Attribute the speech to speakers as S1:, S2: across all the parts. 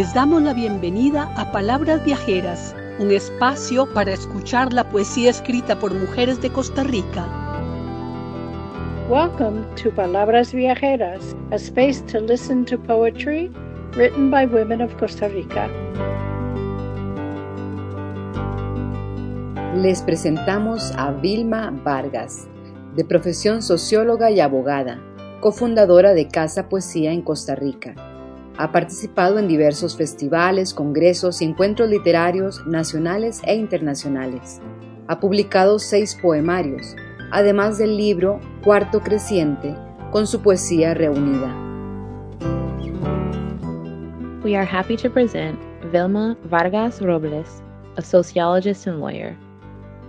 S1: Les damos la bienvenida a Palabras Viajeras, un espacio para escuchar la poesía escrita por mujeres de Costa Rica.
S2: Welcome to Palabras Viajeras, a space to listen to poetry written by women of Costa Rica.
S3: Les presentamos a Vilma Vargas, de profesión socióloga y abogada, cofundadora de Casa Poesía en Costa Rica. Ha participado en diversos festivales, congresos y encuentros literarios nacionales e internacionales. Ha publicado seis poemarios, además del libro Cuarto Creciente, con su poesía reunida.
S4: We are happy to present Vilma Vargas Robles, a sociologist and lawyer.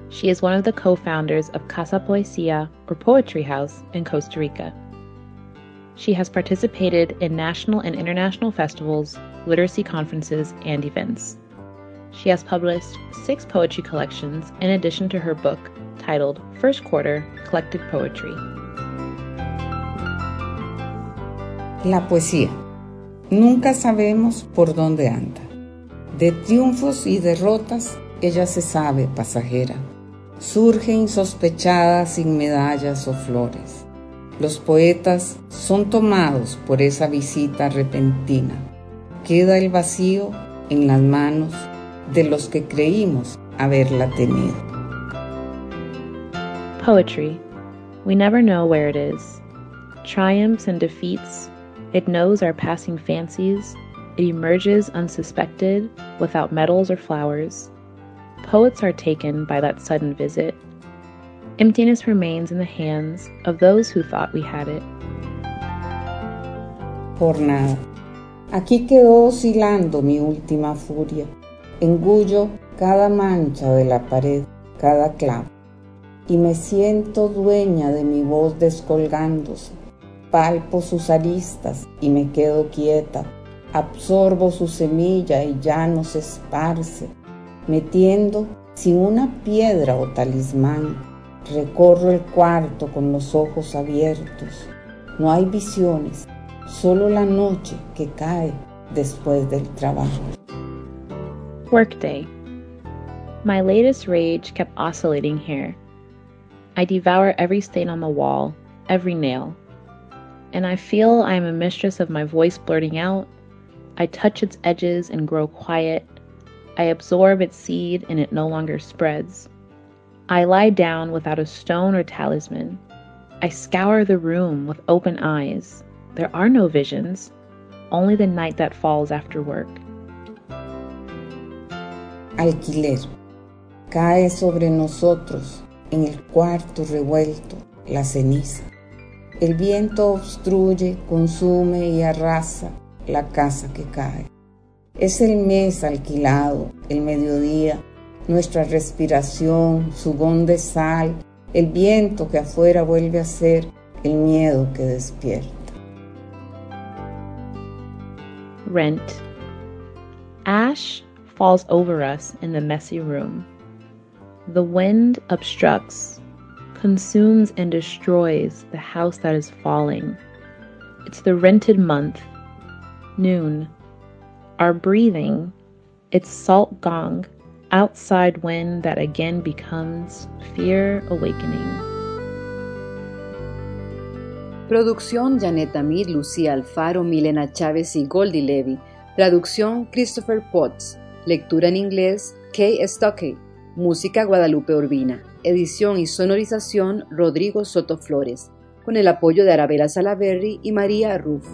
S4: She is one of the co founders of Casa Poesia, or Poetry House, in Costa Rica. She has participated in national and international festivals, literacy conferences, and events. She has published six poetry collections in addition to her book titled First Quarter Collected Poetry.
S5: La poesía. Nunca sabemos por dónde anda. De triunfos y derrotas, ella se sabe pasajera. Surge insospechada sin medallas o flores. Los poetas son tomados por esa visita repentina. Queda el vacío en las manos de los que creímos haberla tenido.
S4: Poetry. We never know where it is. Triumphs and defeats. It knows our passing fancies. It emerges unsuspected, without medals or flowers. Poets are taken by that sudden visit. Emptiness remains in the hands of those who thought we had it.
S5: Por nada. Aquí quedó oscilando mi última furia. Engullo cada mancha de la pared, cada clavo. Y me siento dueña de mi voz descolgándose. Palpo sus aristas y me quedo quieta. Absorbo su semilla y ya no se esparce, metiendo sin una piedra o talismán. Recorro el cuarto con los ojos abiertos. No hay visiones, solo la noche que cae después del trabajo.
S4: Workday. My latest rage kept oscillating here. I devour every stain on the wall, every nail. And I feel I am a mistress of my voice blurting out. I touch its edges and grow quiet. I absorb its seed and it no longer spreads. I lie down without a stone or talisman. I scour the room with open eyes. There are no visions, only the night that falls after work.
S5: Alquiler. Cae sobre nosotros en el cuarto revuelto la ceniza. El viento obstruye, consume y arrasa la casa que cae. Es el mes alquilado, el mediodía, nuestra respiración, su gón de sal, el viento que afuera vuelve a ser el miedo que despierta.
S4: Rent. Ash falls over us in the messy room. The wind obstructs, consumes, and destroys the house that is falling. It's the rented month, noon. Our breathing, its salt gong, outside wind that again becomes fear awakening.
S3: Producción Janet Amir, Lucía Alfaro, Milena Chávez y Goldie Levy. Traducción Christopher Potts. Lectura en inglés Kay Stockey. Música Guadalupe Urbina. Edición y sonorización Rodrigo Soto Flores. Con el apoyo de Arabella Salaberry y María Ruff.